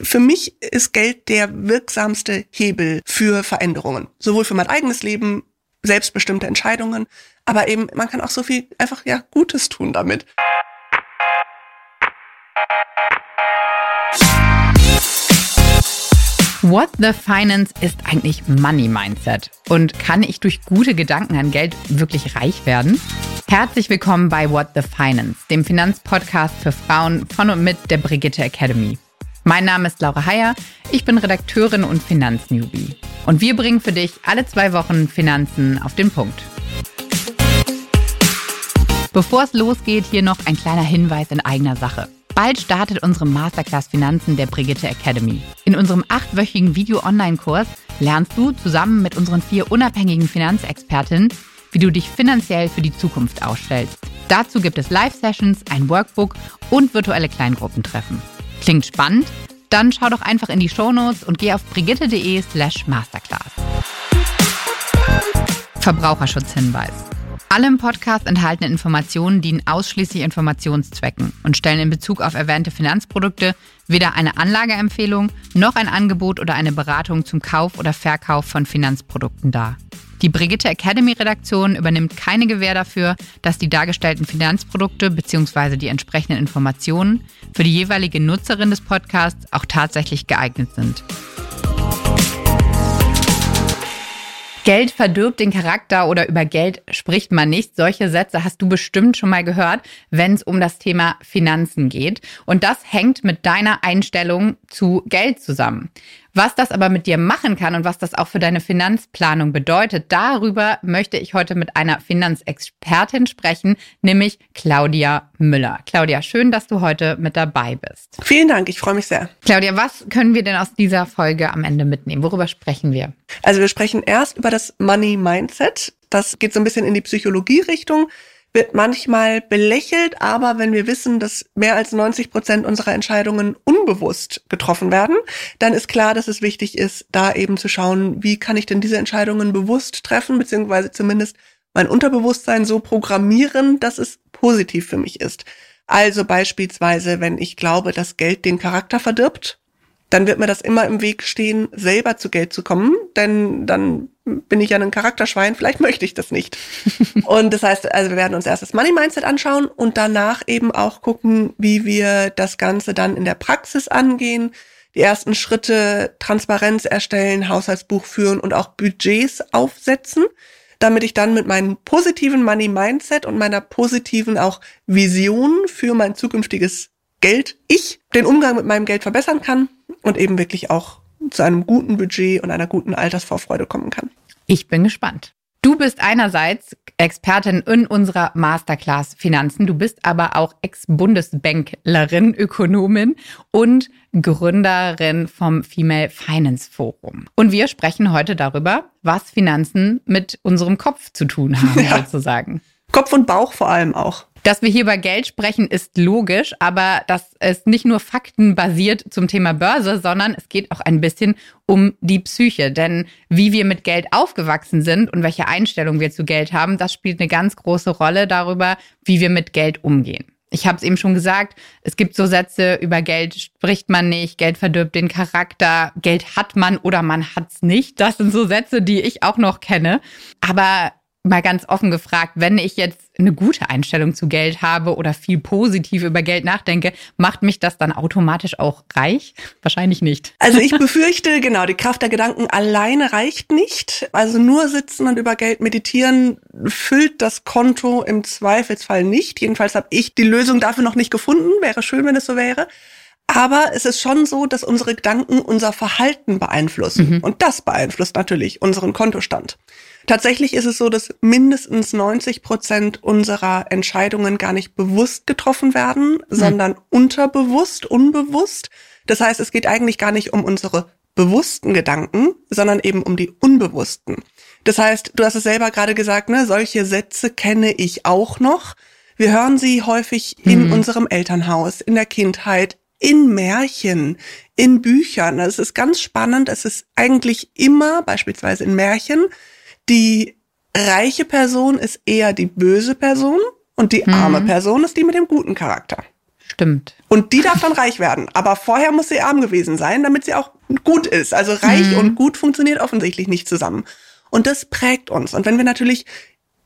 Für mich ist Geld der wirksamste Hebel für Veränderungen. Sowohl für mein eigenes Leben, selbstbestimmte Entscheidungen, aber eben, man kann auch so viel einfach, ja, Gutes tun damit. What the Finance ist eigentlich Money Mindset? Und kann ich durch gute Gedanken an Geld wirklich reich werden? Herzlich willkommen bei What the Finance, dem Finanzpodcast für Frauen von und mit der Brigitte Academy. Mein Name ist Laura Heyer, ich bin Redakteurin und Finanznewbie. Und wir bringen für dich alle zwei Wochen Finanzen auf den Punkt. Bevor es losgeht, hier noch ein kleiner Hinweis in eigener Sache. Bald startet unsere Masterclass Finanzen der Brigitte Academy. In unserem achtwöchigen Video-Online-Kurs lernst du zusammen mit unseren vier unabhängigen Finanzexpertinnen, wie du dich finanziell für die Zukunft ausstellst. Dazu gibt es Live-Sessions, ein Workbook und virtuelle Kleingruppentreffen. Klingt spannend? Dann schau doch einfach in die Shownotes und geh auf brigitte.de slash masterclass. Verbraucherschutzhinweis. Alle im Podcast enthaltenen Informationen dienen ausschließlich Informationszwecken und stellen in Bezug auf erwähnte Finanzprodukte weder eine Anlageempfehlung noch ein Angebot oder eine Beratung zum Kauf oder Verkauf von Finanzprodukten dar. Die Brigitte Academy Redaktion übernimmt keine Gewähr dafür, dass die dargestellten Finanzprodukte bzw. die entsprechenden Informationen für die jeweilige Nutzerin des Podcasts auch tatsächlich geeignet sind. Geld verdirbt den Charakter oder über Geld spricht man nicht. Solche Sätze hast du bestimmt schon mal gehört, wenn es um das Thema Finanzen geht. Und das hängt mit deiner Einstellung zu Geld zusammen. Was das aber mit dir machen kann und was das auch für deine Finanzplanung bedeutet, darüber möchte ich heute mit einer Finanzexpertin sprechen, nämlich Claudia Müller. Claudia, schön, dass du heute mit dabei bist. Vielen Dank, ich freue mich sehr. Claudia, was können wir denn aus dieser Folge am Ende mitnehmen? Worüber sprechen wir? Also wir sprechen erst über das Money Mindset. Das geht so ein bisschen in die Psychologie-Richtung wird manchmal belächelt, aber wenn wir wissen, dass mehr als 90 Prozent unserer Entscheidungen unbewusst getroffen werden, dann ist klar, dass es wichtig ist, da eben zu schauen, wie kann ich denn diese Entscheidungen bewusst treffen, beziehungsweise zumindest mein Unterbewusstsein so programmieren, dass es positiv für mich ist. Also beispielsweise, wenn ich glaube, dass Geld den Charakter verdirbt, dann wird mir das immer im Weg stehen, selber zu Geld zu kommen, denn dann bin ich ja ein Charakterschwein, vielleicht möchte ich das nicht. und das heißt, also wir werden uns erst das Money Mindset anschauen und danach eben auch gucken, wie wir das Ganze dann in der Praxis angehen, die ersten Schritte Transparenz erstellen, Haushaltsbuch führen und auch Budgets aufsetzen, damit ich dann mit meinem positiven Money Mindset und meiner positiven auch Vision für mein zukünftiges Geld, ich den Umgang mit meinem Geld verbessern kann und eben wirklich auch zu einem guten Budget und einer guten Altersvorfreude kommen kann. Ich bin gespannt. Du bist einerseits Expertin in unserer Masterclass Finanzen, du bist aber auch Ex-Bundesbanklerin, Ökonomin und Gründerin vom Female Finance Forum. Und wir sprechen heute darüber, was Finanzen mit unserem Kopf zu tun haben, ja. sozusagen. Kopf und Bauch vor allem auch. Dass wir hier über Geld sprechen, ist logisch, aber das ist nicht nur faktenbasiert zum Thema Börse, sondern es geht auch ein bisschen um die Psyche. Denn wie wir mit Geld aufgewachsen sind und welche Einstellung wir zu Geld haben, das spielt eine ganz große Rolle darüber, wie wir mit Geld umgehen. Ich habe es eben schon gesagt, es gibt so Sätze, über Geld spricht man nicht, Geld verdirbt den Charakter, Geld hat man oder man hat's nicht. Das sind so Sätze, die ich auch noch kenne. Aber mal ganz offen gefragt, wenn ich jetzt eine gute Einstellung zu Geld habe oder viel positiv über Geld nachdenke, macht mich das dann automatisch auch reich? Wahrscheinlich nicht. Also ich befürchte, genau, die Kraft der Gedanken alleine reicht nicht. Also nur sitzen und über Geld meditieren füllt das Konto im Zweifelsfall nicht. Jedenfalls habe ich die Lösung dafür noch nicht gefunden. Wäre schön, wenn es so wäre. Aber es ist schon so, dass unsere Gedanken unser Verhalten beeinflussen. Mhm. Und das beeinflusst natürlich unseren Kontostand. Tatsächlich ist es so, dass mindestens 90 Prozent unserer Entscheidungen gar nicht bewusst getroffen werden, mhm. sondern unterbewusst, unbewusst. Das heißt, es geht eigentlich gar nicht um unsere bewussten Gedanken, sondern eben um die unbewussten. Das heißt, du hast es selber gerade gesagt, ne, solche Sätze kenne ich auch noch. Wir hören sie häufig in mhm. unserem Elternhaus, in der Kindheit, in Märchen, in Büchern. Es ist ganz spannend. Es ist eigentlich immer, beispielsweise in Märchen, die reiche Person ist eher die böse Person und die arme hm. Person ist die mit dem guten Charakter. Stimmt. Und die darf dann reich werden. Aber vorher muss sie arm gewesen sein, damit sie auch gut ist. Also reich mhm. und gut funktioniert offensichtlich nicht zusammen. Und das prägt uns. Und wenn wir natürlich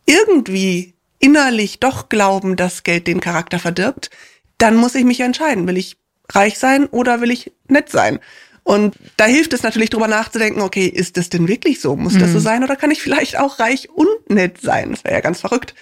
irgendwie innerlich doch glauben, dass Geld den Charakter verdirbt, dann muss ich mich entscheiden. Will ich reich sein oder will ich nett sein? Und da hilft es natürlich drüber nachzudenken, okay, ist das denn wirklich so? Muss mhm. das so mhm. sein? Oder kann ich vielleicht auch reich und nett sein? Das wäre ja ganz verrückt.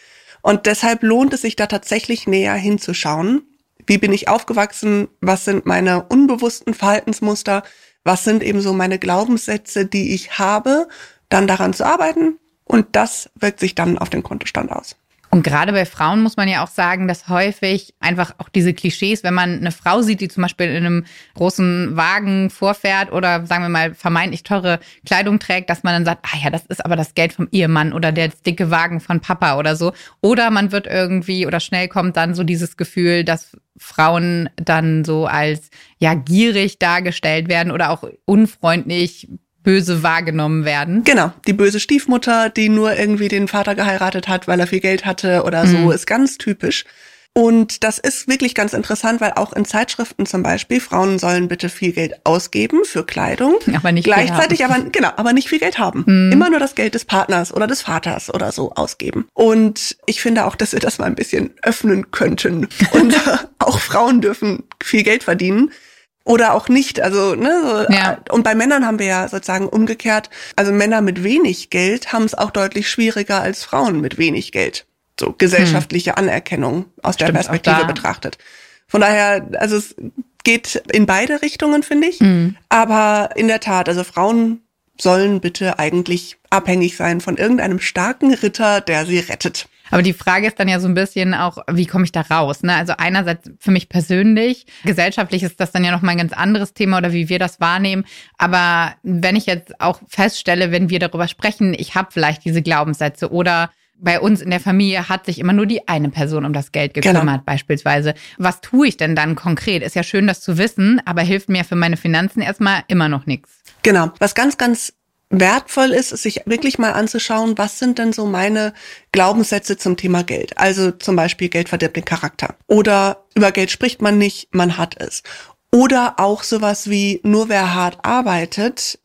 Und deshalb lohnt es sich da tatsächlich näher hinzuschauen. Wie bin ich aufgewachsen? Was sind meine unbewussten Verhaltensmuster? Was sind eben so meine Glaubenssätze, die ich habe? Dann daran zu arbeiten. Und das wirkt sich dann auf den Kontostand aus. Und gerade bei Frauen muss man ja auch sagen, dass häufig einfach auch diese Klischees, wenn man eine Frau sieht, die zum Beispiel in einem großen Wagen vorfährt oder sagen wir mal vermeintlich teure Kleidung trägt, dass man dann sagt, ah ja, das ist aber das Geld vom Ehemann oder der dicke Wagen von Papa oder so. Oder man wird irgendwie oder schnell kommt dann so dieses Gefühl, dass Frauen dann so als ja gierig dargestellt werden oder auch unfreundlich böse wahrgenommen werden. Genau, die böse Stiefmutter, die nur irgendwie den Vater geheiratet hat, weil er viel Geld hatte oder so, mhm. ist ganz typisch. Und das ist wirklich ganz interessant, weil auch in Zeitschriften zum Beispiel, Frauen sollen bitte viel Geld ausgeben für Kleidung. Aber nicht Gleichzeitig aber, genau, aber nicht viel Geld haben. Mhm. Immer nur das Geld des Partners oder des Vaters oder so ausgeben. Und ich finde auch, dass wir das mal ein bisschen öffnen könnten. Und auch Frauen dürfen viel Geld verdienen oder auch nicht. Also, ne, so, ja. und bei Männern haben wir ja sozusagen umgekehrt, also Männer mit wenig Geld haben es auch deutlich schwieriger als Frauen mit wenig Geld. So gesellschaftliche hm. Anerkennung aus Stimmt, der Perspektive betrachtet. Von daher, also es geht in beide Richtungen, finde ich. Mhm. Aber in der Tat, also Frauen sollen bitte eigentlich abhängig sein von irgendeinem starken Ritter, der sie rettet. Aber die Frage ist dann ja so ein bisschen auch, wie komme ich da raus? Ne? Also einerseits für mich persönlich, gesellschaftlich ist das dann ja noch mal ein ganz anderes Thema oder wie wir das wahrnehmen. Aber wenn ich jetzt auch feststelle, wenn wir darüber sprechen, ich habe vielleicht diese Glaubenssätze oder bei uns in der Familie hat sich immer nur die eine Person um das Geld gekümmert, genau. beispielsweise. Was tue ich denn dann konkret? Ist ja schön, das zu wissen, aber hilft mir für meine Finanzen erstmal immer noch nichts. Genau. Was ganz, ganz wertvoll ist, sich wirklich mal anzuschauen, was sind denn so meine Glaubenssätze zum Thema Geld. Also zum Beispiel Geld verdirbt den Charakter. Oder über Geld spricht man nicht, man hat es. Oder auch sowas wie, nur wer hart arbeitet,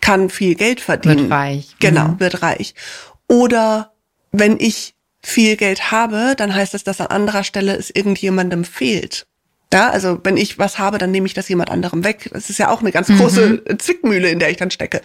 kann viel Geld verdienen. Wird reich. Genau, mhm. wird reich. Oder wenn ich viel Geld habe, dann heißt das, dass an anderer Stelle es irgendjemandem fehlt. Ja, also wenn ich was habe, dann nehme ich das jemand anderem weg. Das ist ja auch eine ganz große mhm. Zwickmühle, in der ich dann stecke.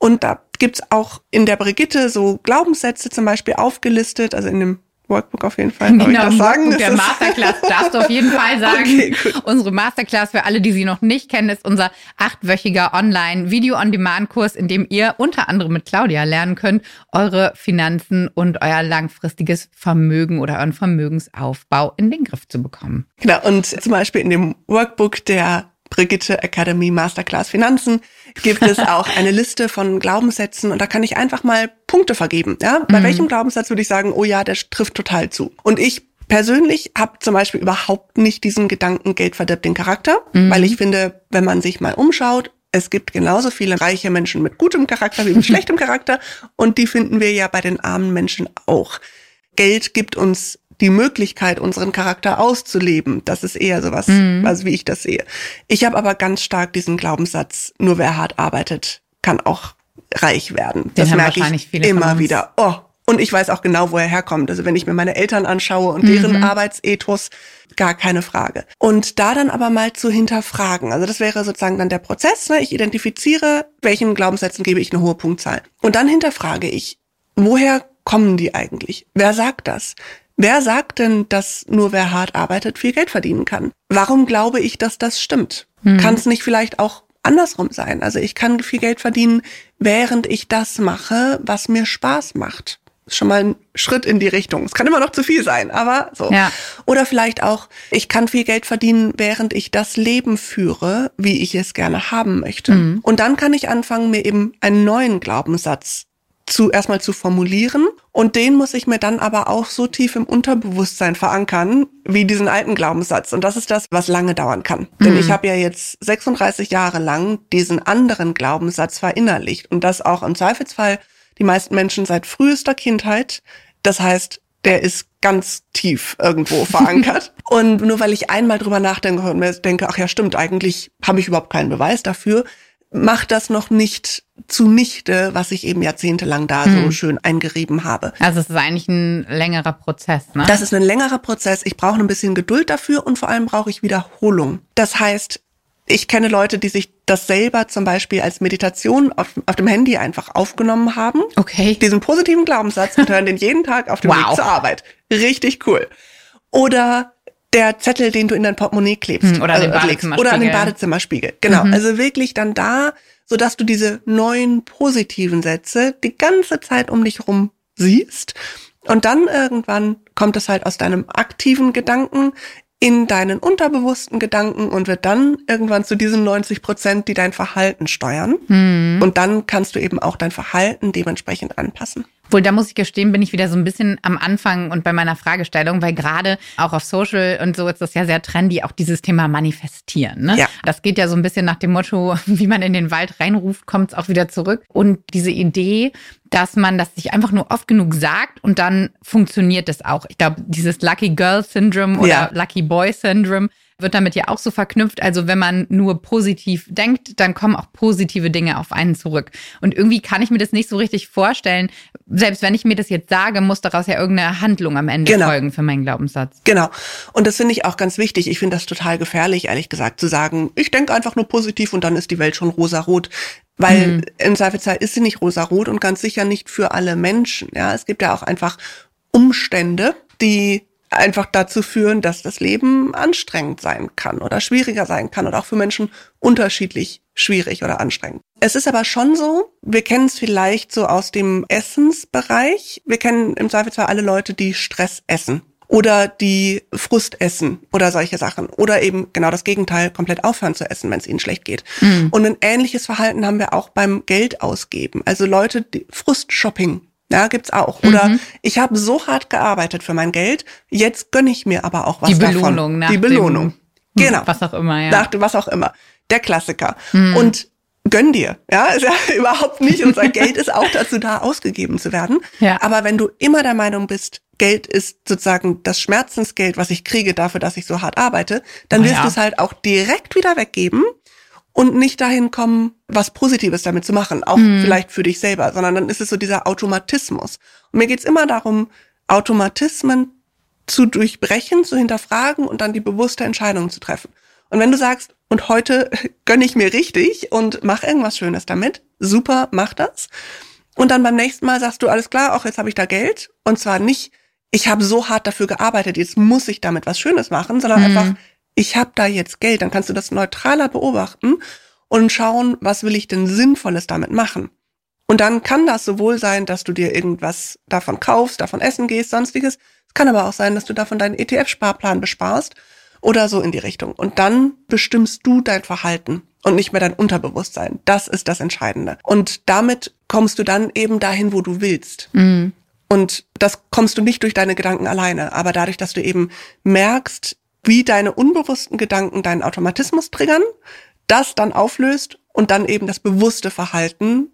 Und da gibt's auch in der Brigitte so Glaubenssätze zum Beispiel aufgelistet, also in dem Workbook auf jeden Fall. Genau, ich das sagen? Der Masterclass darfst du auf jeden Fall sagen. Okay, Unsere Masterclass für alle, die sie noch nicht kennen, ist unser achtwöchiger Online-Video-on-Demand-Kurs, in dem ihr unter anderem mit Claudia lernen könnt, eure Finanzen und euer langfristiges Vermögen oder euren Vermögensaufbau in den Griff zu bekommen. Genau, und zum Beispiel in dem Workbook der Brigitte Academy Masterclass Finanzen gibt es auch eine Liste von Glaubenssätzen und da kann ich einfach mal Punkte vergeben. Ja, bei mhm. welchem Glaubenssatz würde ich sagen, oh ja, der trifft total zu. Und ich persönlich habe zum Beispiel überhaupt nicht diesen Gedanken, Geld verdirbt den Charakter, mhm. weil ich finde, wenn man sich mal umschaut, es gibt genauso viele reiche Menschen mit gutem Charakter wie mit schlechtem Charakter und die finden wir ja bei den armen Menschen auch. Geld gibt uns die Möglichkeit, unseren Charakter auszuleben. Das ist eher sowas, mhm. also wie ich das sehe. Ich habe aber ganz stark diesen Glaubenssatz, nur wer hart arbeitet, kann auch reich werden. Den das merke ich immer wieder. Oh, und ich weiß auch genau, wo er herkommt. Also wenn ich mir meine Eltern anschaue und deren mhm. Arbeitsethos, gar keine Frage. Und da dann aber mal zu hinterfragen. Also das wäre sozusagen dann der Prozess. Ne? Ich identifiziere, welchen Glaubenssätzen gebe ich eine hohe Punktzahl. Und dann hinterfrage ich, woher kommen die eigentlich? Wer sagt das? Wer sagt denn, dass nur wer hart arbeitet viel Geld verdienen kann? Warum glaube ich, dass das stimmt? Hm. Kann es nicht vielleicht auch andersrum sein? Also ich kann viel Geld verdienen, während ich das mache, was mir Spaß macht. Ist schon mal ein Schritt in die Richtung. Es kann immer noch zu viel sein, aber so. Ja. Oder vielleicht auch, ich kann viel Geld verdienen, während ich das Leben führe, wie ich es gerne haben möchte. Mhm. Und dann kann ich anfangen, mir eben einen neuen Glaubenssatz zu erstmal zu formulieren und den muss ich mir dann aber auch so tief im Unterbewusstsein verankern wie diesen alten Glaubenssatz und das ist das, was lange dauern kann. Mhm. Denn ich habe ja jetzt 36 Jahre lang diesen anderen Glaubenssatz verinnerlicht und das auch im Zweifelsfall die meisten Menschen seit frühester Kindheit. Das heißt, der ist ganz tief irgendwo verankert. und nur weil ich einmal drüber nachdenke und mir denke, ach ja, stimmt, eigentlich habe ich überhaupt keinen Beweis dafür, macht das noch nicht zunichte, was ich eben jahrzehntelang da hm. so schön eingerieben habe. Also es ist eigentlich ein längerer Prozess, ne? Das ist ein längerer Prozess. Ich brauche ein bisschen Geduld dafür und vor allem brauche ich Wiederholung. Das heißt, ich kenne Leute, die sich das selber zum Beispiel als Meditation auf, auf dem Handy einfach aufgenommen haben. Okay. Diesen positiven Glaubenssatz und hören den jeden Tag auf dem wow. Weg zur Arbeit. Richtig cool. Oder der Zettel, den du in dein Portemonnaie klebst. Hm, oder, also, den Badezimmerspiegel. oder an den Badezimmerspiegel. Genau. Mhm. Also wirklich dann da, sodass du diese neuen positiven Sätze die ganze Zeit um dich rum siehst. Und dann irgendwann kommt es halt aus deinem aktiven Gedanken in deinen unterbewussten Gedanken und wird dann irgendwann zu diesen 90 Prozent, die dein Verhalten steuern. Mhm. Und dann kannst du eben auch dein Verhalten dementsprechend anpassen. Wohl, da muss ich gestehen, bin ich wieder so ein bisschen am Anfang und bei meiner Fragestellung, weil gerade auch auf Social und so ist das ja sehr trendy, auch dieses Thema manifestieren. Ne? Ja. Das geht ja so ein bisschen nach dem Motto, wie man in den Wald reinruft, kommt es auch wieder zurück. Und diese Idee, dass man das sich einfach nur oft genug sagt und dann funktioniert es auch. Ich glaube, dieses Lucky Girl Syndrome oder ja. Lucky Boy Syndrome wird damit ja auch so verknüpft. Also wenn man nur positiv denkt, dann kommen auch positive Dinge auf einen zurück. Und irgendwie kann ich mir das nicht so richtig vorstellen. Selbst wenn ich mir das jetzt sage, muss daraus ja irgendeine Handlung am Ende genau. folgen für meinen Glaubenssatz. Genau. Und das finde ich auch ganz wichtig. Ich finde das total gefährlich, ehrlich gesagt, zu sagen, ich denke einfach nur positiv und dann ist die Welt schon rosarot. Weil mhm. im Zweifelsfall ist sie nicht rosarot und ganz sicher nicht für alle Menschen. Ja, es gibt ja auch einfach Umstände, die einfach dazu führen, dass das Leben anstrengend sein kann oder schwieriger sein kann oder auch für Menschen unterschiedlich schwierig oder anstrengend. Es ist aber schon so, wir kennen es vielleicht so aus dem Essensbereich. Wir kennen im Zweifelsfall alle Leute, die Stress essen oder die Frust essen oder solche Sachen oder eben genau das Gegenteil, komplett aufhören zu essen, wenn es ihnen schlecht geht. Mhm. Und ein ähnliches Verhalten haben wir auch beim Geld ausgeben. Also Leute, die Frust-Shopping ja, gibt's auch. Oder mhm. ich habe so hart gearbeitet für mein Geld, jetzt gönn ich mir aber auch was Die Belohnung, davon. Nach Die Belohnung. Dem, genau. Was auch immer, ja. Nach was auch immer. Der Klassiker. Mhm. Und gönn dir. Ja, ist ja überhaupt nicht. Unser Geld ist auch dazu da, ausgegeben zu werden. Ja. Aber wenn du immer der Meinung bist, Geld ist sozusagen das Schmerzensgeld, was ich kriege dafür, dass ich so hart arbeite, dann wirst ja. du es halt auch direkt wieder weggeben und nicht dahin kommen, was Positives damit zu machen, auch mhm. vielleicht für dich selber, sondern dann ist es so dieser Automatismus. Und mir geht's immer darum, Automatismen zu durchbrechen, zu hinterfragen und dann die bewusste Entscheidung zu treffen. Und wenn du sagst, und heute gönne ich mir richtig und mach irgendwas Schönes damit, super, mach das. Und dann beim nächsten Mal sagst du, alles klar, auch jetzt habe ich da Geld. Und zwar nicht, ich habe so hart dafür gearbeitet, jetzt muss ich damit was Schönes machen, sondern mhm. einfach, ich habe da jetzt Geld, dann kannst du das neutraler beobachten und schauen, was will ich denn Sinnvolles damit machen. Und dann kann das sowohl sein, dass du dir irgendwas davon kaufst, davon essen gehst, sonstiges. Es kann aber auch sein, dass du davon deinen ETF-Sparplan besparst oder so in die Richtung. Und dann bestimmst du dein Verhalten und nicht mehr dein Unterbewusstsein. Das ist das Entscheidende. Und damit kommst du dann eben dahin, wo du willst. Mhm. Und das kommst du nicht durch deine Gedanken alleine, aber dadurch, dass du eben merkst, wie deine unbewussten Gedanken deinen Automatismus triggern, das dann auflöst und dann eben das bewusste Verhalten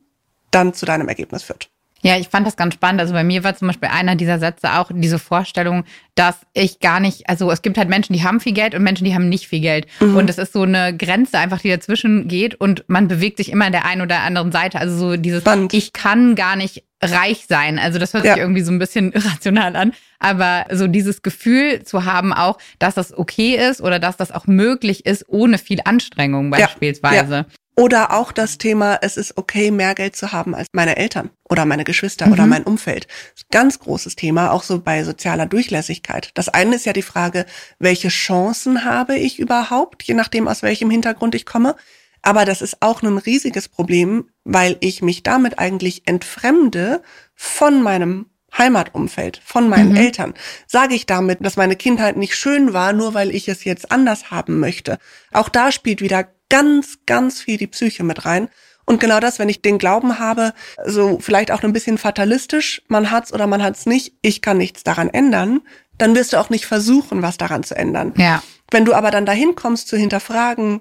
dann zu deinem Ergebnis führt. Ja, ich fand das ganz spannend. Also bei mir war zum Beispiel einer dieser Sätze auch diese Vorstellung, dass ich gar nicht, also es gibt halt Menschen, die haben viel Geld und Menschen, die haben nicht viel Geld. Mhm. Und es ist so eine Grenze einfach, die dazwischen geht und man bewegt sich immer an der einen oder anderen Seite. Also so dieses, Spannend. ich kann gar nicht reich sein. Also das hört ja. sich irgendwie so ein bisschen irrational an. Aber so dieses Gefühl zu haben auch, dass das okay ist oder dass das auch möglich ist, ohne viel Anstrengung beispielsweise. Ja. Ja. Oder auch das Thema, es ist okay, mehr Geld zu haben als meine Eltern oder meine Geschwister mhm. oder mein Umfeld. Ganz großes Thema, auch so bei sozialer Durchlässigkeit. Das eine ist ja die Frage, welche Chancen habe ich überhaupt, je nachdem, aus welchem Hintergrund ich komme. Aber das ist auch ein riesiges Problem, weil ich mich damit eigentlich entfremde von meinem Heimatumfeld, von meinen mhm. Eltern. Sage ich damit, dass meine Kindheit nicht schön war, nur weil ich es jetzt anders haben möchte. Auch da spielt wieder ganz, ganz viel die Psyche mit rein. Und genau das, wenn ich den Glauben habe, so vielleicht auch ein bisschen fatalistisch, man hat's oder man hat's nicht, ich kann nichts daran ändern, dann wirst du auch nicht versuchen, was daran zu ändern. Ja. Wenn du aber dann dahin kommst zu hinterfragen,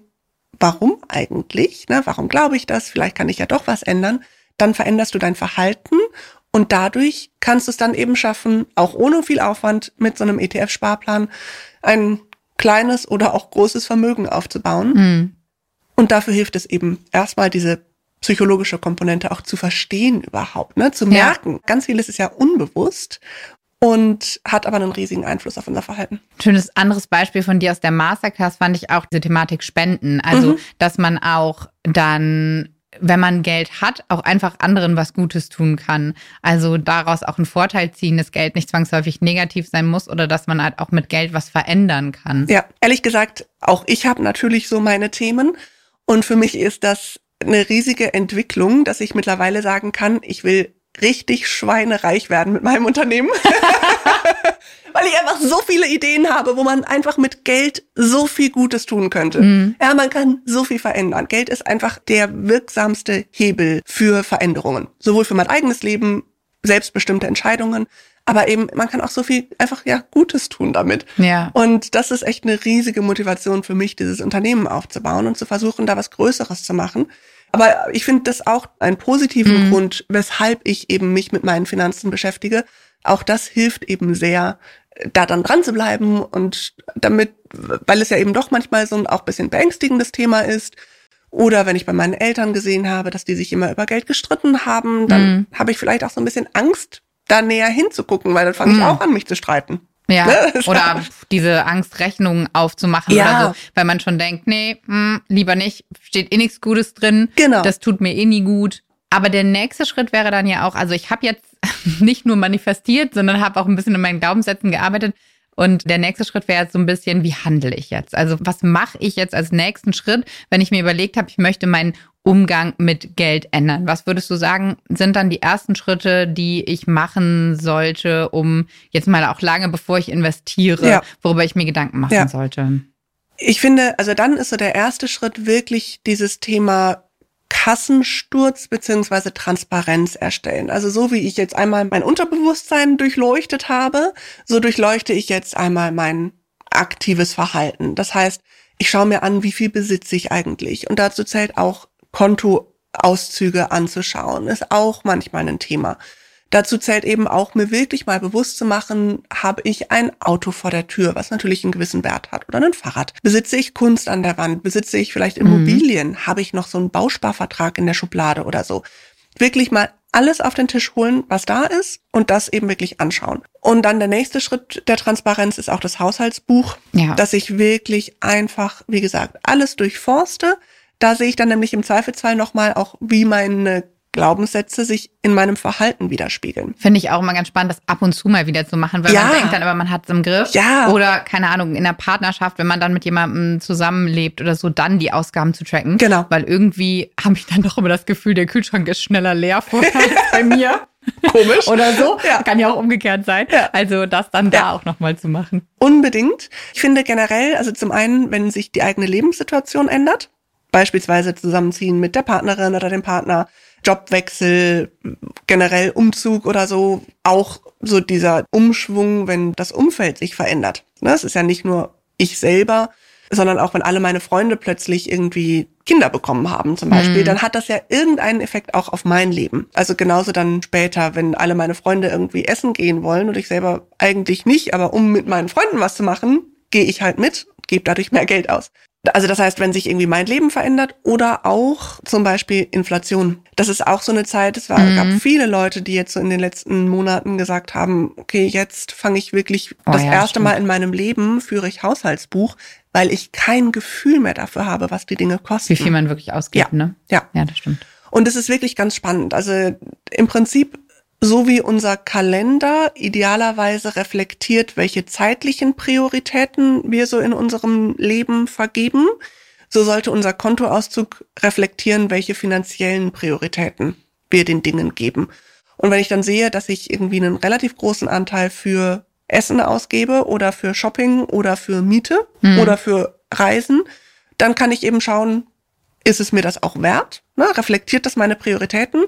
warum eigentlich, ne, warum glaube ich das, vielleicht kann ich ja doch was ändern, dann veränderst du dein Verhalten Und dadurch kannst du es dann eben schaffen, auch ohne viel Aufwand mit so einem ETF-Sparplan ein kleines oder auch großes Vermögen aufzubauen. Mhm. Und dafür hilft es eben erstmal diese psychologische Komponente auch zu verstehen überhaupt, ne? zu merken. Ja. Ganz vieles ist ja unbewusst und hat aber einen riesigen Einfluss auf unser Verhalten. Schönes anderes Beispiel von dir aus der Masterclass fand ich auch diese Thematik Spenden. Also, mhm. dass man auch dann wenn man Geld hat, auch einfach anderen was Gutes tun kann. Also daraus auch einen Vorteil ziehen, dass Geld nicht zwangsläufig negativ sein muss oder dass man halt auch mit Geld was verändern kann. Ja, ehrlich gesagt, auch ich habe natürlich so meine Themen und für mich ist das eine riesige Entwicklung, dass ich mittlerweile sagen kann, ich will richtig schweinereich werden mit meinem Unternehmen. Weil ich einfach so viele Ideen habe, wo man einfach mit Geld so viel Gutes tun könnte. Mhm. Ja, man kann so viel verändern. Geld ist einfach der wirksamste Hebel für Veränderungen. Sowohl für mein eigenes Leben, selbstbestimmte Entscheidungen, aber eben, man kann auch so viel einfach, ja, Gutes tun damit. Ja. Und das ist echt eine riesige Motivation für mich, dieses Unternehmen aufzubauen und zu versuchen, da was Größeres zu machen. Aber ich finde das auch einen positiven mhm. Grund, weshalb ich eben mich mit meinen Finanzen beschäftige. Auch das hilft eben sehr, da dann dran zu bleiben und damit, weil es ja eben doch manchmal so ein auch bisschen beängstigendes Thema ist. Oder wenn ich bei meinen Eltern gesehen habe, dass die sich immer über Geld gestritten haben, dann mhm. habe ich vielleicht auch so ein bisschen Angst, da näher hinzugucken, weil dann fange ich mhm. auch an, mich zu streiten. Ja, ne? oder diese Angst, Rechnungen aufzumachen ja. oder so, weil man schon denkt, nee, mh, hm, lieber nicht, steht eh nichts Gutes drin, genau. das tut mir eh nie gut. Aber der nächste Schritt wäre dann ja auch, also ich habe jetzt nicht nur manifestiert, sondern habe auch ein bisschen in meinen Glaubenssätzen gearbeitet. Und der nächste Schritt wäre jetzt so ein bisschen, wie handle ich jetzt? Also was mache ich jetzt als nächsten Schritt, wenn ich mir überlegt habe, ich möchte mein Umgang mit Geld ändern? Was würdest du sagen, sind dann die ersten Schritte, die ich machen sollte, um jetzt mal auch lange bevor ich investiere, ja. worüber ich mir Gedanken machen ja. sollte? Ich finde, also dann ist so der erste Schritt wirklich dieses Thema Kassensturz beziehungsweise Transparenz erstellen. Also so wie ich jetzt einmal mein Unterbewusstsein durchleuchtet habe, so durchleuchte ich jetzt einmal mein aktives Verhalten. Das heißt, ich schaue mir an, wie viel besitze ich eigentlich. Und dazu zählt auch Kontoauszüge anzuschauen, ist auch manchmal ein Thema. Dazu zählt eben auch, mir wirklich mal bewusst zu machen, habe ich ein Auto vor der Tür, was natürlich einen gewissen Wert hat, oder ein Fahrrad. Besitze ich Kunst an der Wand? Besitze ich vielleicht mhm. Immobilien? Mhm. Habe ich noch so einen Bausparvertrag in der Schublade oder so? Wirklich mal alles auf den Tisch holen, was da ist und das eben wirklich anschauen. Und dann der nächste Schritt der Transparenz ist auch das Haushaltsbuch, ja. dass ich wirklich einfach, wie gesagt, alles durchforste, da sehe ich dann nämlich im Zweifelsfall nochmal auch, wie meine Glaubenssätze sich in meinem Verhalten widerspiegeln. Finde ich auch immer ganz spannend, das ab und zu mal wieder zu machen, weil ja. man denkt dann aber, man hat es im Griff. Ja. Oder, keine Ahnung, in der Partnerschaft, wenn man dann mit jemandem zusammenlebt oder so, dann die Ausgaben zu tracken. Genau. Weil irgendwie habe ich dann doch immer das Gefühl, der Kühlschrank ist schneller leer vorher als bei mir. Komisch. Oder so. Ja. Kann ja auch umgekehrt sein. Ja. Also das dann da ja. auch nochmal zu machen. Unbedingt. Ich finde generell, also zum einen, wenn sich die eigene Lebenssituation ändert, beispielsweise zusammenziehen mit der Partnerin oder dem Partner, Jobwechsel, generell Umzug oder so, auch so dieser Umschwung, wenn das Umfeld sich verändert. Ne, es ist ja nicht nur ich selber, sondern auch wenn alle meine Freunde plötzlich irgendwie Kinder bekommen haben zum Beispiel, mhm. dann hat das ja irgendeinen Effekt auch auf mein Leben. Also genauso dann später, wenn alle meine Freunde irgendwie essen gehen wollen und ich selber eigentlich nicht, aber um mit meinen Freunden was zu machen, gehe ich halt mit, gebe dadurch mehr Geld aus. Also das heißt, wenn sich irgendwie mein Leben verändert oder auch zum Beispiel Inflation. Das ist auch so eine Zeit, es war, mhm. gab viele Leute, die jetzt so in den letzten Monaten gesagt haben, okay, jetzt fange ich wirklich oh, das ja, erste stimmt. Mal in meinem Leben führe ich Haushaltsbuch, weil ich kein Gefühl mehr dafür habe, was die Dinge kosten. Wie viel man wirklich ausgibt, ja. ne? Ja. Ja, das stimmt. Und es ist wirklich ganz spannend. Also im Prinzip so wie unser Kalender idealerweise reflektiert, welche zeitlichen Prioritäten wir so in unserem Leben vergeben, so sollte unser Kontoauszug reflektieren, welche finanziellen Prioritäten wir den Dingen geben. Und wenn ich dann sehe, dass ich irgendwie einen relativ großen Anteil für Essen ausgebe oder für Shopping oder für Miete hm. oder für Reisen, dann kann ich eben schauen, ist es mir das auch wert? Ne? Reflektiert das meine Prioritäten?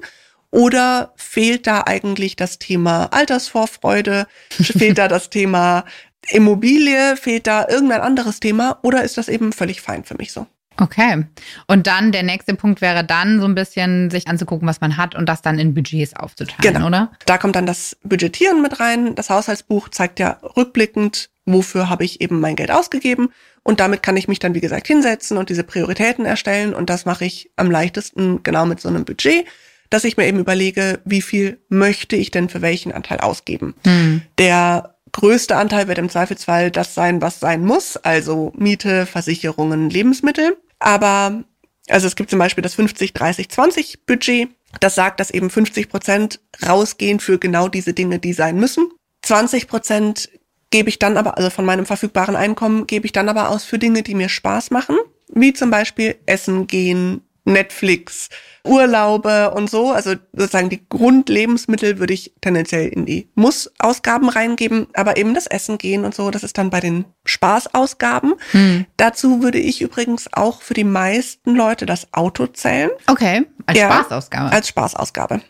Oder fehlt da eigentlich das Thema Altersvorfreude? fehlt da das Thema Immobilie? Fehlt da irgendein anderes Thema? Oder ist das eben völlig fein für mich so? Okay. Und dann der nächste Punkt wäre dann so ein bisschen sich anzugucken, was man hat und das dann in Budgets aufzuteilen, Genau. oder? Da kommt dann das Budgetieren mit rein. Das Haushaltsbuch zeigt ja rückblickend, wofür habe ich eben mein Geld ausgegeben. Und damit kann ich mich dann, wie gesagt, hinsetzen und diese Prioritäten erstellen. Und das mache ich am leichtesten genau mit so einem Budget, dass ich mir eben überlege, wie viel möchte ich denn für welchen Anteil ausgeben. Hm. Der größte Anteil wird im Zweifelsfall das sein, was sein muss, also Miete, Versicherungen, Lebensmittel. Aber also es gibt zum Beispiel das 50, 30, 20 Budget. Das sagt, dass eben 50 Prozent rausgehen für genau diese Dinge, die sein müssen. 20 Prozent gebe ich dann aber, also von meinem verfügbaren Einkommen, gebe ich dann aber aus für Dinge, die mir Spaß machen, wie zum Beispiel Essen gehen, Netflix, Urlaube und so. Also sozusagen die Grundlebensmittel würde ich tendenziell in die Muss-Ausgaben reingeben, aber eben das Essen gehen und so, das ist dann bei den Spaßausgaben. Hm. Dazu würde ich übrigens auch für die meisten Leute das Auto zählen Okay, als Ja. Spaßausgabe. als Spaßausgabe,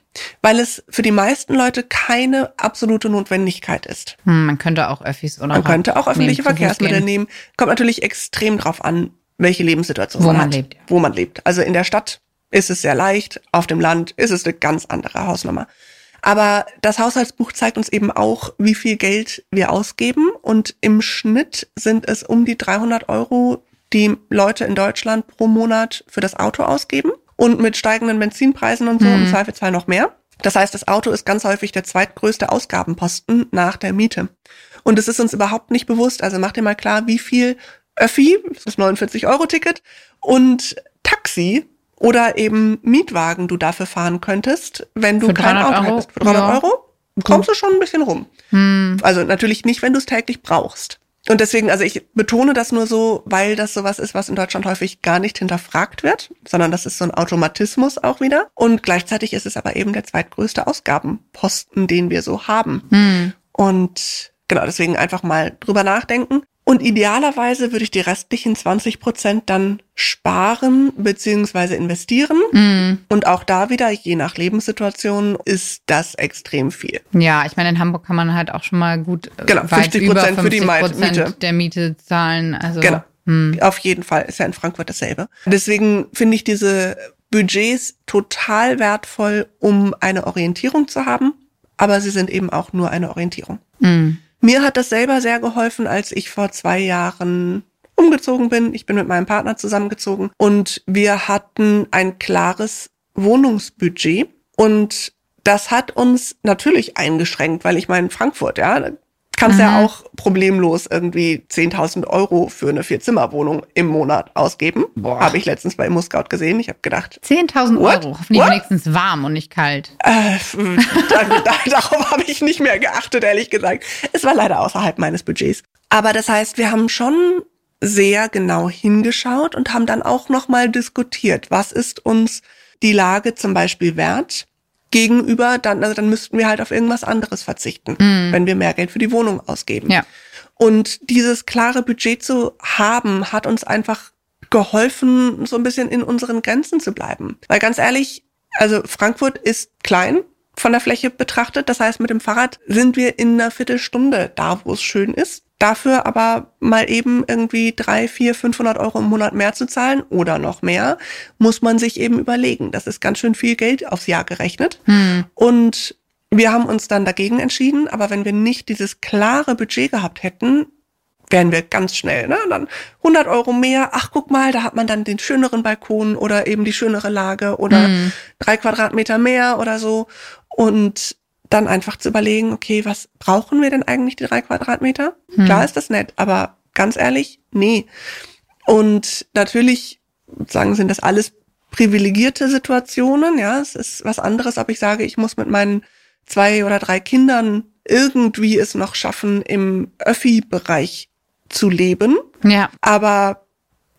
weil es für die meisten Leute keine absolute Notwendigkeit ist. hm, man könnte auch Öffis oder Man könnte auch öffentliche nehmen, Verkehrsmittel nehmen. Kommt natürlich extrem drauf an, welche Lebenssituation Wo man, man hat, lebt, ja. wo man lebt. Also in der Stadt ist es sehr leicht, auf dem Land ist es eine ganz andere Hausnummer. Aber das Haushaltsbuch zeigt uns eben auch, wie viel Geld wir ausgeben. Und im Schnitt sind es um die 300 Euro, die Leute in Deutschland pro Monat für das Auto ausgeben. Und mit steigenden Benzinpreisen und so Hm. im Zweifelsfall noch mehr. Das heißt, das Auto ist ganz häufig der zweitgrößte Ausgabenposten nach der Miete. Und es ist uns überhaupt nicht bewusst. Also mach dir mal klar, wie viel Öffi, das 49-Euro-Ticket, und Taxi oder eben Mietwagen du dafür fahren könntest, wenn du kein 300 Auto Euro? hättest. Für 300 Ja. Euro kommst du schon ein bisschen rum. Hm. Also natürlich nicht, wenn du es täglich brauchst. Und deswegen, also ich betone das nur so, weil das sowas ist, was in Deutschland häufig gar nicht hinterfragt wird, sondern das ist so ein Automatismus auch wieder. Und gleichzeitig ist es aber eben der zweitgrößte Ausgabenposten, den wir so haben. Hm. Und genau, deswegen einfach mal drüber nachdenken. Und idealerweise würde ich die restlichen 20 Prozent dann sparen beziehungsweise investieren. Hm. Und auch da wieder, je nach Lebenssituation, ist das extrem viel. Ja, ich meine, in Hamburg kann man halt auch schon mal gut äh, Genau, weit 50% über für die 50% Miete. der Miete zahlen. Also, Genau. Hm. Auf jeden Fall ist ja in Frankfurt dasselbe. Deswegen finde ich diese Budgets total wertvoll, um eine Orientierung zu haben. Aber sie sind eben auch nur eine Orientierung. Hm. Mir hat das selber sehr geholfen, als ich vor zwei Jahren umgezogen bin. Ich bin mit meinem Partner zusammengezogen und wir hatten ein klares Wohnungsbudget und das hat uns natürlich eingeschränkt, weil ich meine, Frankfurt, ja, kannst Mhm. ja auch problemlos irgendwie 10.000 Euro für eine Vierzimmerwohnung im Monat ausgeben. Boah. Habe ich letztens bei ImmoScout gesehen. Ich habe gedacht, 10.000 What? Euro. Hoffentlich What? wenigstens warm und nicht kalt. äh, da, da, darauf habe ich nicht mehr geachtet, ehrlich gesagt. Es war leider außerhalb meines Budgets. Aber das heißt, wir haben schon sehr genau hingeschaut und haben dann auch nochmal diskutiert, was ist uns die Lage zum Beispiel wert gegenüber, dann, also dann müssten wir halt auf irgendwas anderes verzichten, wenn wir mehr Geld für die Wohnung ausgeben. Ja. Und dieses klare Budget zu haben, hat uns einfach geholfen, so ein bisschen in unseren Grenzen zu bleiben. Weil ganz ehrlich, also Frankfurt ist klein von der Fläche betrachtet. Das heißt, mit dem Fahrrad sind wir in einer Viertelstunde da, wo es schön ist. Dafür aber mal eben irgendwie drei, vier, 500 Euro im Monat mehr zu zahlen oder noch mehr, muss man sich eben überlegen. Das ist ganz schön viel Geld aufs Jahr gerechnet. Hm. Und wir haben uns dann dagegen entschieden, aber wenn wir nicht dieses klare Budget gehabt hätten, wären wir ganz schnell, ne? Dann 100 Euro mehr. Ach, guck mal, da hat man dann den schöneren Balkon oder eben die schönere Lage oder Mhm. drei Quadratmeter mehr oder so. Und dann einfach zu überlegen, okay, was brauchen wir denn eigentlich die drei Quadratmeter? Hm. Klar ist das nett, aber ganz ehrlich, nee. Und natürlich sagen, sind das alles privilegierte Situationen. Ja, es ist was anderes, ob ich sage, ich muss mit meinen zwei oder drei Kindern irgendwie es noch schaffen, im Öffi-Bereich zu leben. Ja. Aber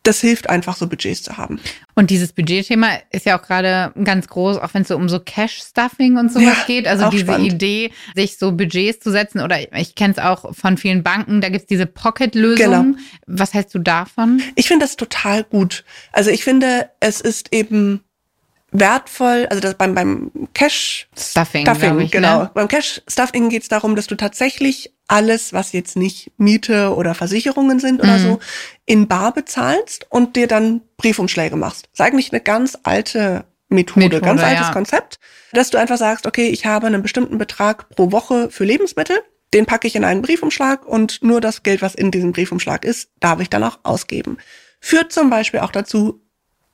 das hilft einfach, so Budgets zu haben. Und dieses Budgetthema ist ja auch gerade ganz groß, auch wenn es so um so Cash-Stuffing und sowas Ja, geht. Also diese spannend. Idee, sich so Budgets zu setzen oder ich kenne es auch von vielen Banken, da gibt's diese Pocket-Lösung. Genau. Was hältst du davon? Ich finde das total gut. Also ich finde, es ist eben wertvoll, also das beim, beim Cash Stuffing, Stuffing ich, genau. Ne? Beim Cash Stuffing geht es darum, dass du tatsächlich alles, was jetzt nicht Miete oder Versicherungen sind oder Mhm. so, in Bar bezahlst und dir dann Briefumschläge machst. Das ist eigentlich eine ganz alte Methode, Methode, ganz altes ja. Konzept, dass du einfach sagst, okay, ich habe einen bestimmten Betrag pro Woche für Lebensmittel, den packe ich in einen Briefumschlag und nur das Geld, was in diesem Briefumschlag ist, darf ich dann auch ausgeben. Führt zum Beispiel auch dazu,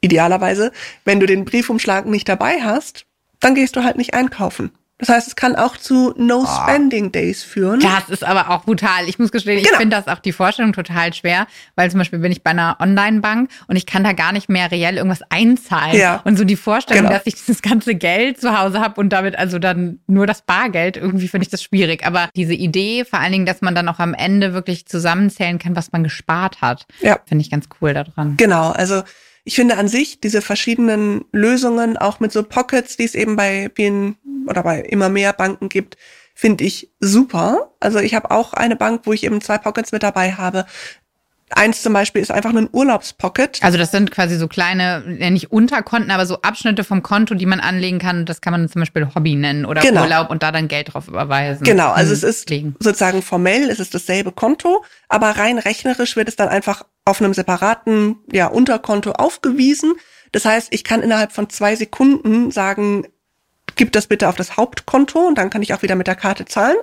idealerweise, wenn du den Briefumschlag nicht dabei hast, dann gehst du halt nicht einkaufen. Das heißt, es kann auch zu No-Spending-Days führen. Das ist aber auch brutal. Ich muss gestehen, ich Genau. finde das auch die Vorstellung total schwer, weil zum Beispiel bin ich bei einer Online-Bank und ich kann da gar nicht mehr reell irgendwas einzahlen. Ja. Und so die Vorstellung, Genau. dass ich dieses ganze Geld zu Hause habe und damit also dann nur das Bargeld, irgendwie finde ich das schwierig. Aber diese Idee, vor allen Dingen, dass man dann auch am Ende wirklich zusammenzählen kann, was man gespart hat, Ja. finde ich ganz cool daran. Genau, also ich finde an sich diese verschiedenen Lösungen, auch mit so Pockets, die es eben bei vielen oder bei immer mehr Banken gibt, finde ich super. Also ich habe auch eine Bank, wo ich eben zwei Pockets mit dabei habe. Eins zum Beispiel ist einfach ein Urlaubspocket. Also das sind quasi so kleine, nicht Unterkonten, aber so Abschnitte vom Konto, die man anlegen kann. Das kann man zum Beispiel Hobby nennen oder Genau. Urlaub und da dann Geld drauf überweisen. Genau, also Hm, es ist Legen. sozusagen formell, es ist dasselbe Konto, aber rein rechnerisch wird es dann einfach auf einem separaten ja, Unterkonto aufgewiesen. Das heißt, ich kann innerhalb von zwei Sekunden sagen, gib das bitte auf das Hauptkonto und dann kann ich auch wieder mit der Karte zahlen.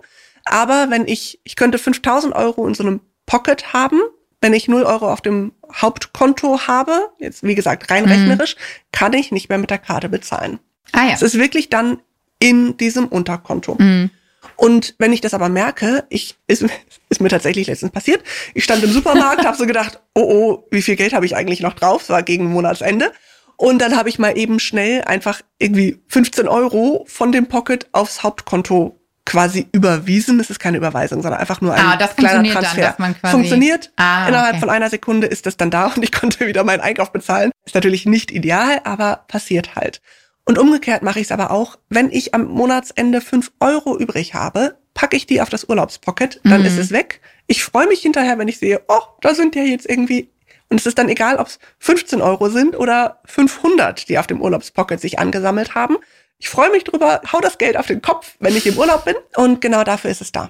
Aber wenn ich, ich könnte 5000 Euro in so einem Pocket haben, wenn ich 0 Euro auf dem Hauptkonto habe, jetzt wie gesagt rein Mhm. rechnerisch, kann ich nicht mehr mit der Karte bezahlen. Ah ja. Es ist wirklich dann in diesem Unterkonto. Mhm. Und wenn ich das aber merke, ich ist, ist mir tatsächlich letztens passiert. Ich stand im Supermarkt, habe so gedacht, oh oh, wie viel Geld habe ich eigentlich noch drauf? Es war gegen Monatsende. Und dann habe ich mal eben schnell einfach irgendwie 15 Euro von dem Pocket aufs Hauptkonto quasi überwiesen. Das ist keine Überweisung, sondern einfach nur ein Ah, das kleiner funktioniert dann, Transfer. dass man quasi- funktioniert. Ah, Innerhalb okay. von einer Sekunde ist das dann da und ich konnte wieder meinen Einkauf bezahlen. Ist natürlich nicht ideal, aber passiert halt. Und umgekehrt mache ich es aber auch, wenn ich am Monatsende fünf Euro übrig habe, packe ich die auf das Urlaubspocket, dann Mhm. ist es weg. Ich freue mich hinterher, wenn ich sehe, oh, da sind ja jetzt irgendwie, und es ist dann egal, ob es 15 Euro sind oder 500, die auf dem Urlaubspocket sich angesammelt haben. Ich freue mich drüber, hau das Geld auf den Kopf, wenn ich im Urlaub bin und genau dafür ist es da.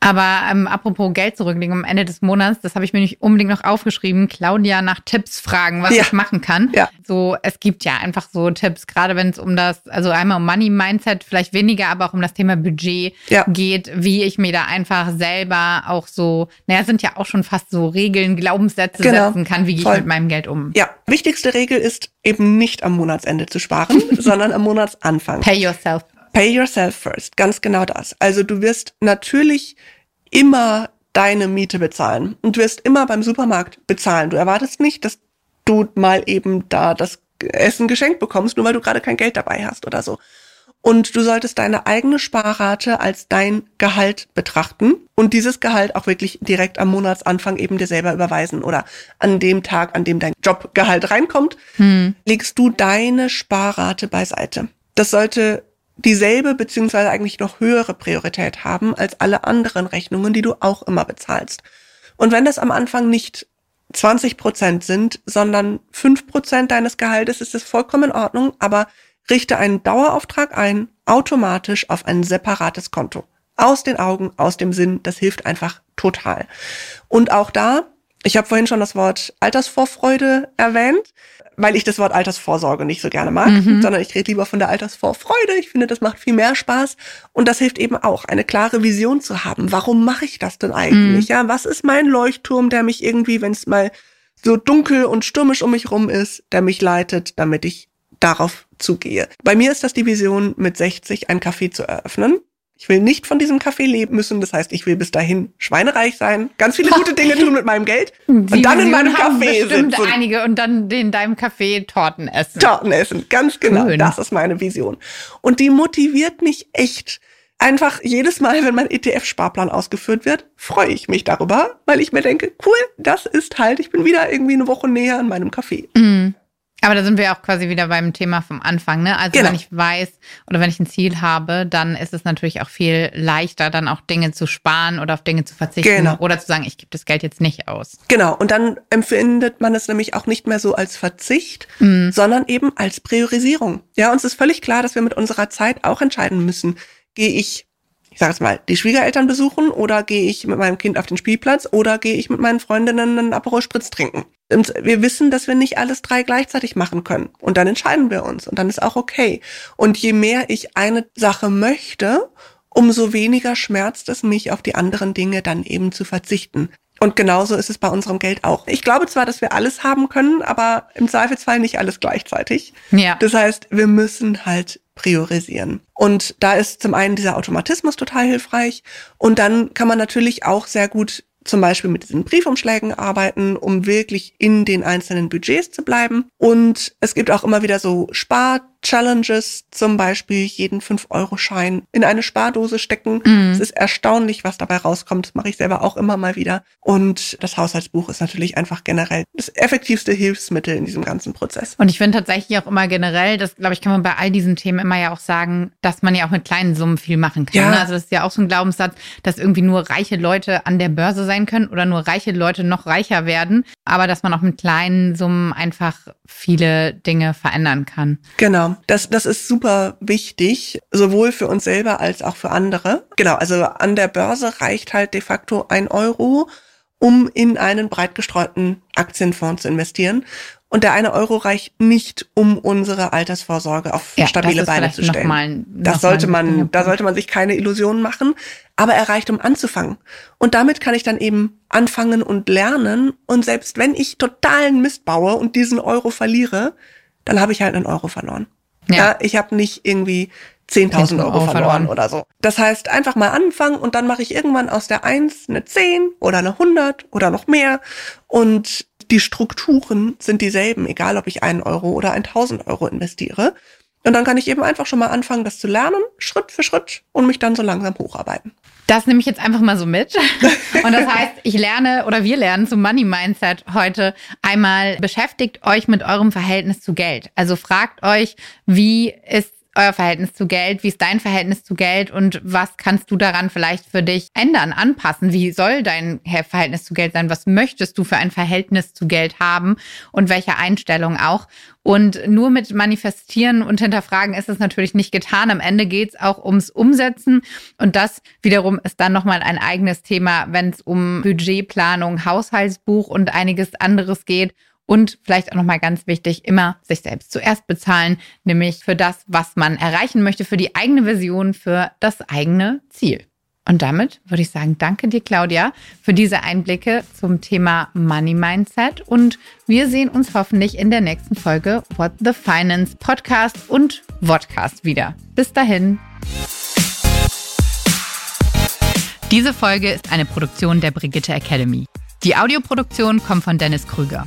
Aber ähm, apropos Geld zurücklegen am Ende des Monats, das habe ich mir nicht unbedingt noch aufgeschrieben. Claudia nach Tipps fragen, was Ja. ich machen kann. Ja. So, es gibt ja einfach so Tipps, gerade wenn es um das, also einmal um Money Mindset, vielleicht weniger, aber auch um das Thema Budget Ja. geht, wie ich mir da einfach selber auch so, naja, sind ja auch schon fast so Regeln, Glaubenssätze Genau. setzen kann, wie gehe ich mit meinem Geld um. Ja, wichtigste Regel ist eben nicht am Monatsende zu sparen, sondern am Monatsanfang. Pay yourself. Pay yourself first, ganz genau das. Also du wirst natürlich immer deine Miete bezahlen und du wirst immer beim Supermarkt bezahlen. Du erwartest nicht, dass du mal eben da das Essen geschenkt bekommst, nur weil du gerade kein Geld dabei hast oder so. Und du solltest deine eigene Sparrate als dein Gehalt betrachten und dieses Gehalt auch wirklich direkt am Monatsanfang eben dir selber überweisen oder an dem Tag, an dem dein Jobgehalt reinkommt, Hm. legst du deine Sparrate beiseite. Das sollte dieselbe beziehungsweise eigentlich noch höhere Priorität haben als alle anderen Rechnungen, die du auch immer bezahlst. Und wenn das am Anfang nicht 20 Prozent sind, sondern 5 Prozent deines Gehaltes, ist es vollkommen in Ordnung, aber richte einen Dauerauftrag ein, automatisch auf ein separates Konto. Aus den Augen, aus dem Sinn, das hilft einfach total. Und auch da, ich habe vorhin schon das Wort Altersvorfreude erwähnt, weil ich das Wort Altersvorsorge nicht so gerne mag, Mhm. sondern ich rede lieber von der Altersvorfreude. Ich finde, das macht viel mehr Spaß und das hilft eben auch, eine klare Vision zu haben. Warum mache ich das denn eigentlich? Ja, was ist mein Leuchtturm, der mich irgendwie, wenn es mal so dunkel und stürmisch um mich rum ist, der mich leitet, damit ich darauf zugehe. Bei mir ist das die Vision, mit 60 ein Café zu eröffnen. Ich will nicht von diesem Café leben müssen. Das heißt, ich will bis dahin schweinereich sein, ganz viele gute Dinge tun mit meinem Geld und Die dann in meinem bestimmt sitzen. einige und dann in deinem Café Torten essen. Torten essen. Ganz genau. Schön. Das ist meine Vision. Und die motiviert mich echt. Einfach jedes Mal, wenn mein ETF-Sparplan ausgeführt wird, freue ich mich darüber, weil ich mir denke, cool, das ist halt, ich bin wieder irgendwie eine Woche näher an meinem Café. Mm. Aber da sind wir auch quasi wieder beim Thema vom Anfang, ne? Also Genau. wenn ich weiß oder wenn ich ein Ziel habe, dann ist es natürlich auch viel leichter, dann auch Dinge zu sparen oder auf Dinge zu verzichten Genau. oder zu sagen, ich gebe das Geld jetzt nicht aus. Genau, und dann empfindet man es nämlich auch nicht mehr so als Verzicht, Mhm. sondern eben als Priorisierung. Ja, uns ist völlig klar, dass wir mit unserer Zeit auch entscheiden müssen. Gehe ich, ich sage es mal, die Schwiegereltern besuchen oder gehe ich mit meinem Kind auf den Spielplatz oder gehe ich mit meinen Freundinnen einen Aperol Spritz trinken? Und wir wissen, dass wir nicht alles drei gleichzeitig machen können. Und dann entscheiden wir uns und dann ist auch okay. Und je mehr ich eine Sache möchte, umso weniger schmerzt es mich, auf die anderen Dinge dann eben zu verzichten. Und genauso ist es bei unserem Geld auch. Ich glaube zwar, dass wir alles haben können, aber im Zweifelsfall nicht alles gleichzeitig. Ja. Das heißt, wir müssen halt priorisieren. Und da ist zum einen dieser Automatismus total hilfreich. Und dann kann man natürlich auch sehr gut zum Beispiel mit diesen Briefumschlägen arbeiten, um wirklich in den einzelnen Budgets zu bleiben. Und es gibt auch immer wieder so Spar-Challenges, zum Beispiel jeden 5-Euro-Schein in eine Spardose stecken. Mhm. Es ist erstaunlich, was dabei rauskommt. Das mache ich selber auch immer mal wieder. Und das Haushaltsbuch ist natürlich einfach generell das effektivste Hilfsmittel in diesem ganzen Prozess. Und ich finde tatsächlich auch immer generell, das glaube ich, kann man bei all diesen Themen immer ja auch sagen, dass man ja auch mit kleinen Summen viel machen kann. Ja. ne? Also das ist ja auch so ein Glaubenssatz, dass irgendwie nur reiche Leute an der Börse sein können oder nur reiche Leute noch reicher werden, aber dass man auch mit kleinen Summen einfach viele Dinge verändern kann. Genau, das, das ist super wichtig, sowohl für uns selber als auch für andere. Genau, also an der Börse reicht halt de facto ein Euro, um in einen breit gestreuten Aktienfonds zu investieren. Und der eine Euro reicht nicht, um unsere Altersvorsorge auf Ja, stabile Beine zu stellen. ein- das sollte man, da sollte man sich keine Illusionen machen. Aber er reicht, um anzufangen. Und damit kann ich dann eben anfangen und lernen. Und selbst wenn ich totalen Mist baue und diesen Euro verliere, dann habe ich halt einen Euro verloren. Ja. Ja, ich habe nicht irgendwie 10.000 Euro, Euro verloren, verloren. oder so. Das heißt, einfach mal anfangen und dann mache ich irgendwann aus der 1 eine 10 oder eine 100 oder noch mehr. Und die Strukturen sind dieselben, egal ob ich einen Euro oder 1000 Euro investiere. Und dann kann ich eben einfach schon mal anfangen, das zu lernen, Schritt für Schritt und mich dann so langsam hocharbeiten. Das nehme ich jetzt einfach mal so mit. Und das heißt, ich lerne oder wir lernen zum Money Mindset heute einmal, beschäftigt euch mit eurem Verhältnis zu Geld. Also fragt euch, wie ist euer Verhältnis zu Geld? Wie ist dein Verhältnis zu Geld? Und was kannst du daran vielleicht für dich ändern, anpassen? Wie soll dein Verhältnis zu Geld sein? Was möchtest du für ein Verhältnis zu Geld haben? Und welche Einstellung auch? Und nur mit Manifestieren und Hinterfragen ist es natürlich nicht getan. Am Ende geht es auch ums Umsetzen. Und das wiederum ist dann nochmal ein eigenes Thema, wenn es um Budgetplanung, Haushaltsbuch und einiges anderes geht. Und vielleicht auch nochmal ganz wichtig, immer sich selbst zuerst bezahlen, nämlich für das, was man erreichen möchte, für die eigene Version, für das eigene Ziel. Und damit würde ich sagen, danke dir, Claudia, für diese Einblicke zum Thema Money Mindset. Und wir sehen uns hoffentlich in der nächsten Folge What the Finance Podcast und Vodcast wieder. Bis dahin. Diese Folge ist eine Produktion der Brigitte Academy. Die Audioproduktion kommt von Dennis Krüger.